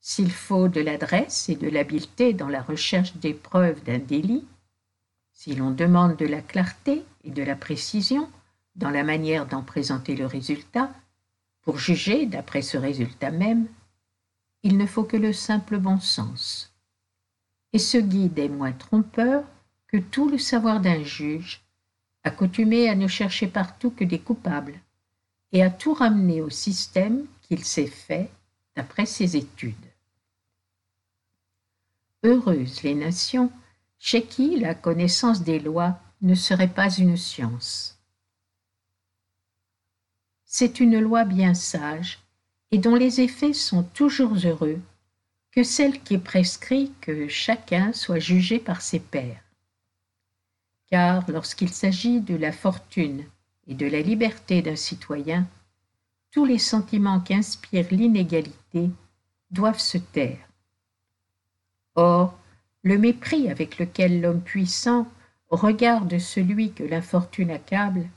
S'il faut de l'adresse et de l'habileté dans la recherche des preuves d'un délit, si l'on demande de la clarté et de la précision dans la manière d'en présenter le résultat, pour juger d'après ce résultat même, il ne faut que le simple bon sens. Et ce guide est moins trompeur que tout le savoir d'un juge accoutumé à ne chercher partout que des coupables, et à tout ramener au système qu'il s'est fait d'après ses études. Heureuses les nations chez qui la connaissance des lois ne serait pas une science. C'est une loi bien sage et dont les effets sont toujours heureux que celle qui prescrit que chacun soit jugé par ses pairs car lorsqu'il s'agit de la fortune et de la liberté d'un citoyen, tous les sentiments qu'inspire l'inégalité doivent se taire. Or, le mépris avec lequel l'homme puissant regarde celui que l'infortune accable,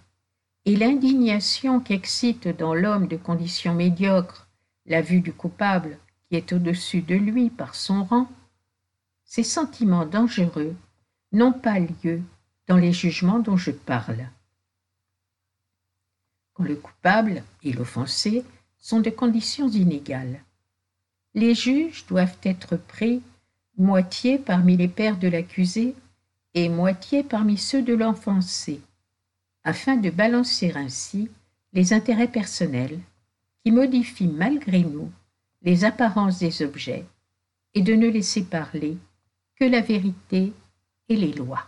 et l'indignation qu'excite dans l'homme de condition médiocre la vue du coupable qui est au-dessus de lui par son rang, ces sentiments dangereux n'ont pas lieu dans les jugements dont je parle. Quand le coupable et l'offensé sont de conditions inégales, les juges doivent être pris moitié parmi les pères de l'accusé et moitié parmi ceux de l'offensé, afin de balancer ainsi les intérêts personnels qui modifient malgré nous les apparences des objets et de ne laisser parler que la vérité et les lois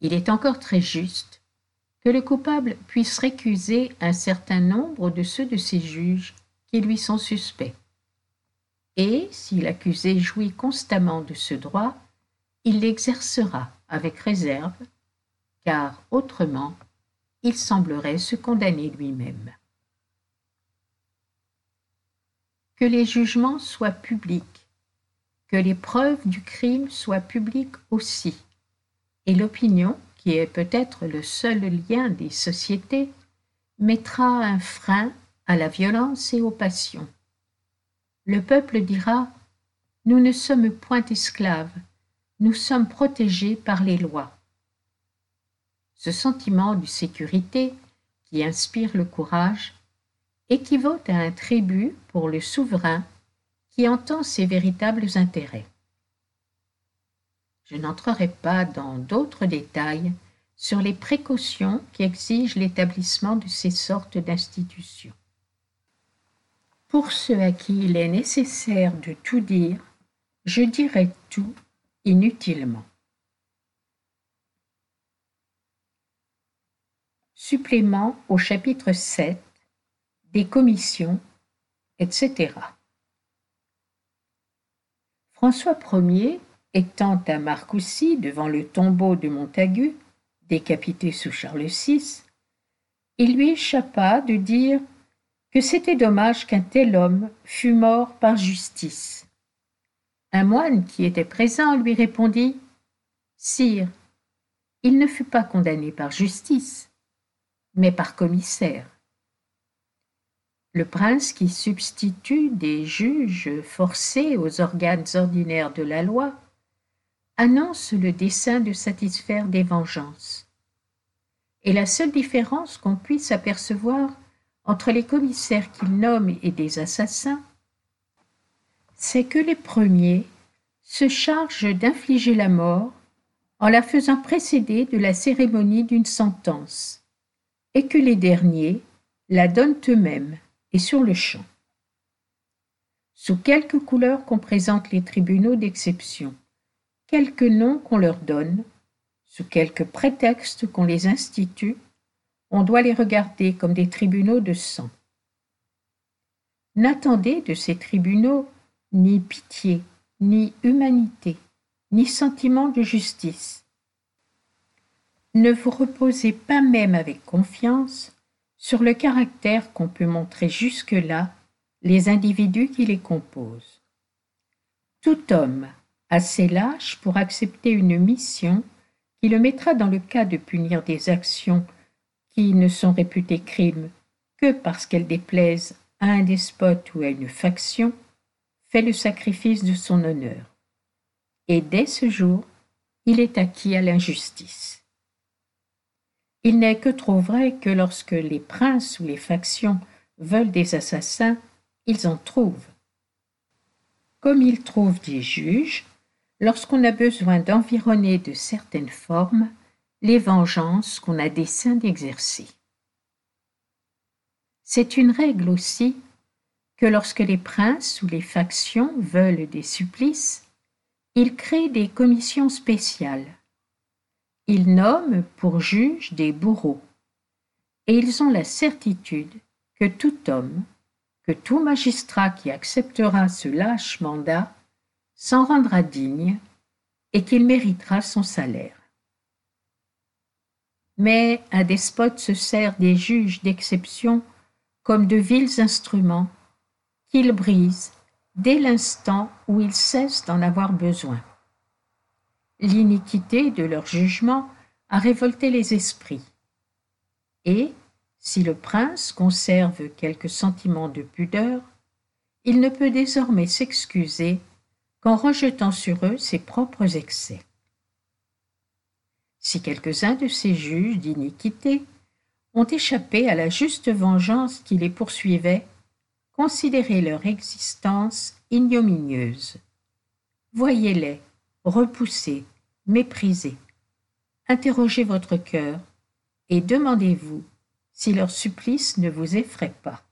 il est encore très juste que le coupable puisse récuser un certain nombre de ceux de ses juges qui lui sont suspects. Et si l'accusé jouit constamment de ce droit, il l'exercera avec réserve, car autrement il semblerait se condamner lui-même. Que les jugements soient publics, que les preuves du crime soient publiques aussi, et l'opinion, qui est peut-être le seul lien des sociétés, mettra un frein à la violence et aux passions. Le peuple dira Nous ne sommes point esclaves, nous sommes protégés par les lois. Ce sentiment de sécurité qui inspire le courage équivaut à un tribut pour le souverain qui entend ses véritables intérêts. Je n'entrerai pas dans d'autres détails sur les précautions qui exigent l'établissement de ces sortes d'institutions. Pour ceux à qui il est nécessaire de tout dire, je dirai tout inutilement. Supplément au chapitre 7 des commissions, etc. François Ier, étant à Marcoussis devant le tombeau de Montagu, décapité sous Charles VI, il lui échappa de dire que c'était dommage qu'un tel homme fût mort par justice. Un moine qui était présent lui répondit Sire, il ne fut pas condamné par justice, mais par commissaire. Le prince qui substitue des juges forcés aux organes ordinaires de la loi annonce le dessein de satisfaire des vengeances. Et la seule différence qu'on puisse apercevoir entre les commissaires qu'il nomme et des assassins, c'est que les premiers se chargent d'infliger la mort en la faisant précéder de la cérémonie d'une sentence, et que les derniers la donnent eux-mêmes et sur le champ. Sous quelque couleur qu'on présente les tribunaux d'exception, quelque nom qu'on leur donne, sous quelque prétexte qu'on les institue, on doit les regarder comme des tribunaux de sang. N'attendez de ces tribunaux ni pitié, ni humanité, ni sentiment de justice. Ne vous reposez pas même avec confiance sur le caractère qu'ont pu montrer jusque-là les individus qui les composent. Tout homme assez lâche pour accepter une mission qui le mettra dans le cas de punir des actions qui ne sont réputées crimes que parce qu'elles déplaisent à un despote ou à une faction, fait le sacrifice de son honneur. Et dès ce jour, il est acquis à l'injustice. Il n'est que trop vrai que lorsque les princes ou les factions veulent des assassins, ils en trouvent. Comme ils trouvent des juges, lorsqu'on a besoin d'environner de certaines formes les vengeances qu'on a dessein d'exercer. C'est une règle aussi que lorsque les princes ou les factions veulent des supplices, ils créent des commissions spéciales. Ils nomment pour juges des bourreaux, et ils ont la certitude que tout homme, que tout magistrat qui acceptera ce lâche mandat s'en rendra digne et qu'il méritera son salaire. Mais un despote se sert des juges d'exception comme de vils instruments qu'il brise dès l'instant où il cesse d'en avoir besoin. L'iniquité de leur jugement a révolté les esprits. Et, si le prince conserve quelque sentiment de pudeur, il ne peut désormais s'excuser qu'en rejetant sur eux ses propres excès. Si quelques-uns de ces juges d'iniquité ont échappé à la juste vengeance qui les poursuivait, considérez leur existence ignominieuse. Voyez-les repoussés, méprisés. Interrogez votre cœur et demandez-vous si leur supplice ne vous effraie pas.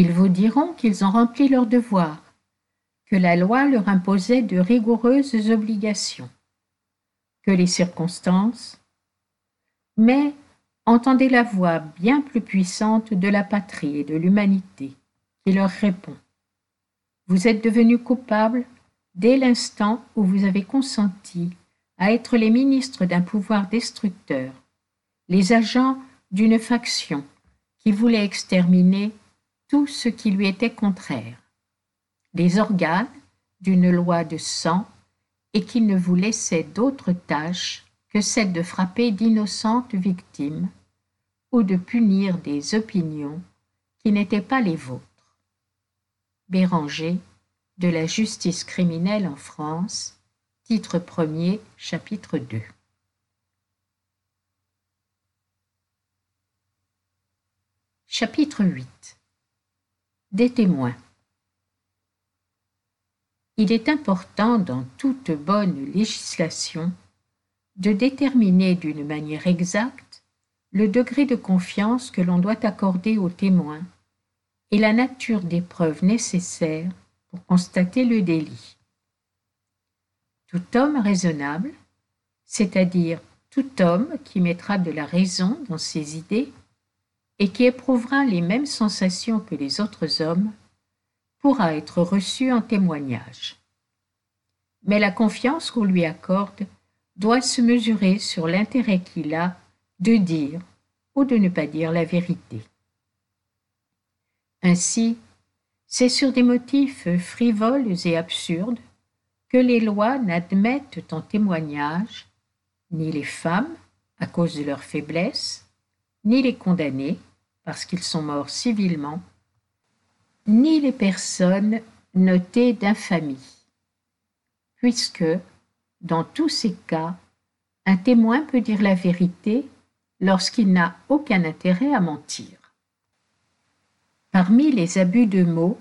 Ils vous diront qu'ils ont rempli leur devoir, que la loi leur imposait de rigoureuses obligations, que les circonstances, mais entendez la voix bien plus puissante de la patrie et de l'humanité qui leur répond. Vous êtes devenus coupables dès l'instant où vous avez consenti à être les ministres d'un pouvoir destructeur, les agents d'une faction qui voulait exterminer tout ce qui lui était contraire, les organes d'une loi de sang, et qui ne vous laissait d'autre tâche que celle de frapper d'innocentes victimes ou de punir des opinions qui n'étaient pas les vôtres. Béranger, de la justice criminelle en France, titre 1er, chapitre 2. Chapitre 8 des témoins Il est important dans toute bonne législation de déterminer d'une manière exacte le degré de confiance que l'on doit accorder aux témoins et la nature des preuves nécessaires pour constater le délit. Tout homme raisonnable, c'est-à-dire tout homme qui mettra de la raison dans ses idées et qui éprouvera les mêmes sensations que les autres hommes, pourra être reçu en témoignage. Mais la confiance qu'on lui accorde doit se mesurer sur l'intérêt qu'il a de dire ou de ne pas dire la vérité. Ainsi, c'est sur des motifs frivoles et absurdes que les lois n'admettent en témoignage ni les femmes à cause de leur faiblesse, ni les condamnés parce qu'ils sont morts civilement, ni les personnes notées d'infamie, puisque, dans tous ces cas, un témoin peut dire la vérité lorsqu'il n'a aucun intérêt à mentir. Parmi les abus de mots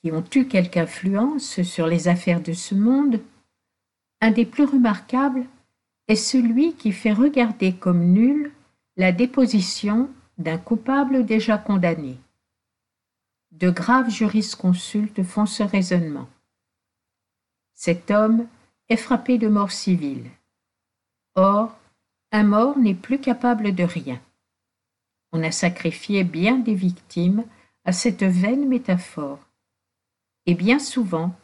qui ont eu quelque influence sur les affaires de ce monde, un des plus remarquables est celui qui fait regarder comme nulle la déposition d'un coupable déjà condamné. De graves jurisconsultes font ce raisonnement. Cet homme est frappé de mort civile. Or, un mort n'est plus capable de rien. On a sacrifié bien des victimes à cette vaine métaphore. Et bien souvent,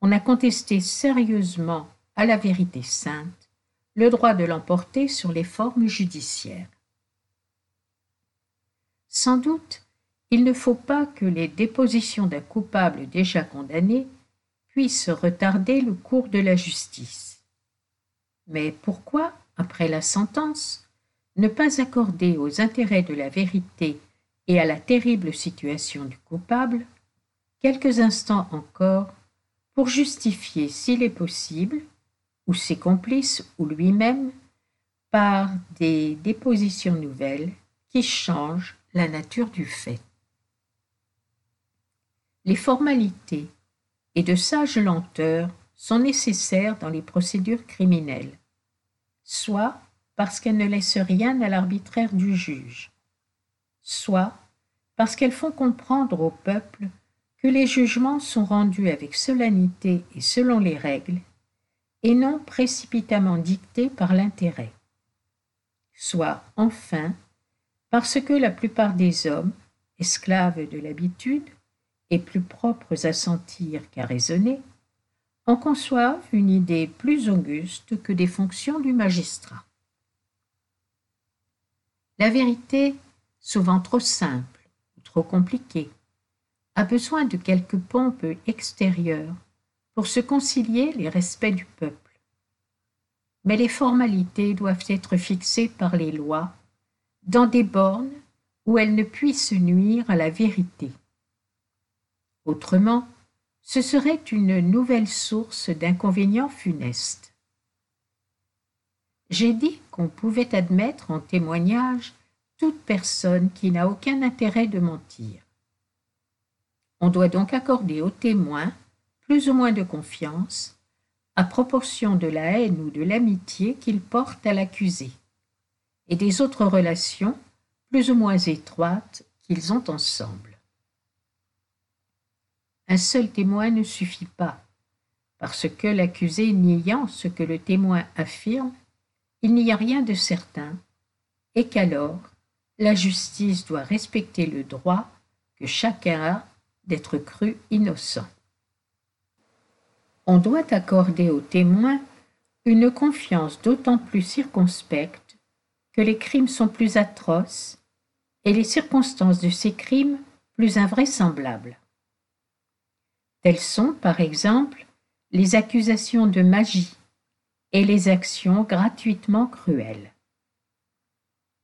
on a contesté sérieusement à la vérité sainte le droit de l'emporter sur les formes judiciaires. Sans doute, il ne faut pas que les dépositions d'un coupable déjà condamné puissent retarder le cours de la justice. Mais pourquoi, après la sentence, ne pas accorder aux intérêts de la vérité et à la terrible situation du coupable, quelques instants encore pour justifier, s'il est possible, ou ses complices ou lui-même, par des dépositions nouvelles qui changent la nature du fait. Les formalités et de sages lenteurs sont nécessaires dans les procédures criminelles, soit parce qu'elles ne laissent rien à l'arbitraire du juge, soit parce qu'elles font comprendre au peuple que les jugements sont rendus avec solennité et selon les règles, et non précipitamment dictés par l'intérêt. Soit, enfin, parce que la plupart des hommes, esclaves de l'habitude, et plus propres à sentir qu'à raisonner, en conçoivent une idée plus auguste que des fonctions du magistrat. La vérité souvent trop simple ou trop compliquée, a besoin de quelques pompes extérieures pour se concilier les respects du peuple. Mais les formalités doivent être fixées par les lois dans des bornes où elles ne puissent nuire à la vérité. Autrement, ce serait une nouvelle source d'inconvénients funestes. J'ai dit qu'on pouvait admettre en témoignage toute personne qui n'a aucun intérêt de mentir. On doit donc accorder au témoin plus ou moins de confiance, à proportion de la haine ou de l'amitié qu'il porte à l'accusé, et des autres relations plus ou moins étroites qu'ils ont ensemble. Un seul témoin ne suffit pas, parce que l'accusé niant ce que le témoin affirme, il n'y a rien de certain, et qu'alors la justice doit respecter le droit que chacun a d'être cru innocent. On doit accorder aux témoins une confiance d'autant plus circonspecte que les crimes sont plus atroces et les circonstances de ces crimes plus invraisemblables. Telles sont, par exemple, les accusations de magie et les actions gratuitement cruelles.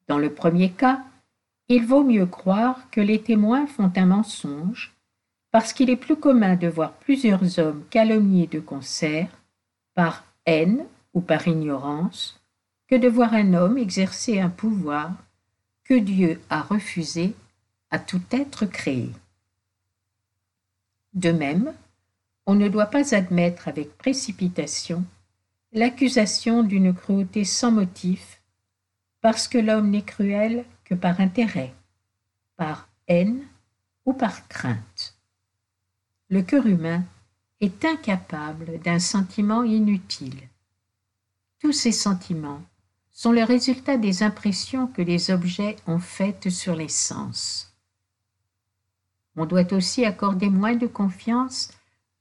Dans le premier cas, il vaut mieux croire que les témoins font un mensonge, parce qu'il est plus commun de voir plusieurs hommes calomniés de concert, par haine ou par ignorance, que de voir un homme exercer un pouvoir que Dieu a refusé à tout être créé. De même, on ne doit pas admettre avec précipitation l'accusation d'une cruauté sans motif, parce que l'homme n'est cruel que par intérêt, par haine ou par crainte. Le cœur humain est incapable d'un sentiment inutile. Tous ces sentiments sont le résultat des impressions que les objets ont faites sur les sens. On doit aussi accorder moins de confiance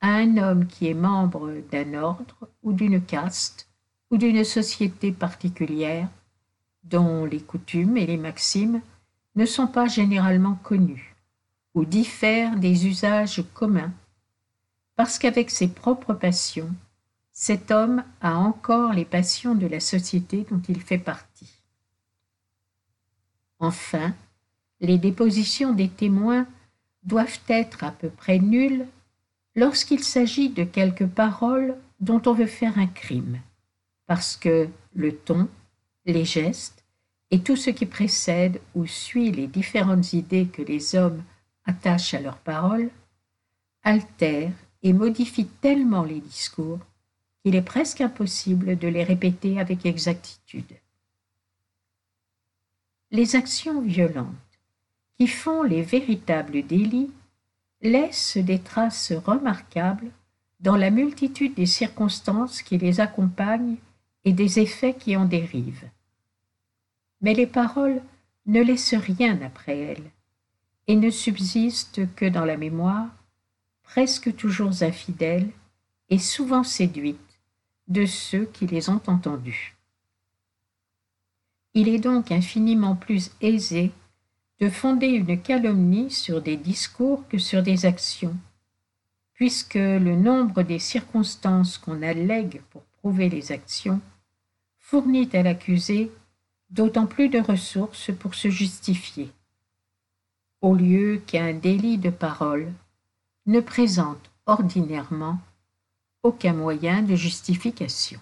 à un homme qui est membre d'un ordre ou d'une caste ou d'une société particulière dont les coutumes et les maximes ne sont pas généralement connues ou diffèrent des usages communs parce qu'avec ses propres passions cet homme a encore les passions de la société dont il fait partie. Enfin, les dépositions des témoins doivent être à peu près nulles lorsqu'il s'agit de quelques paroles dont on veut faire un crime, parce que le ton, les gestes et tout ce qui précède ou suit les différentes idées que les hommes attachent à leurs paroles altèrent et modifient tellement les discours il est presque impossible de les répéter avec exactitude. Les actions violentes, qui font les véritables délits, laissent des traces remarquables dans la multitude des circonstances qui les accompagnent et des effets qui en dérivent. Mais les paroles ne laissent rien après elles et ne subsistent que dans la mémoire, presque toujours infidèle et souvent séduite de ceux qui les ont entendus. Il est donc infiniment plus aisé de fonder une calomnie sur des discours que sur des actions, puisque le nombre des circonstances qu'on allègue pour prouver les actions fournit à l'accusé d'autant plus de ressources pour se justifier, au lieu qu'un délit de parole ne présente ordinairement aucun moyen de justification.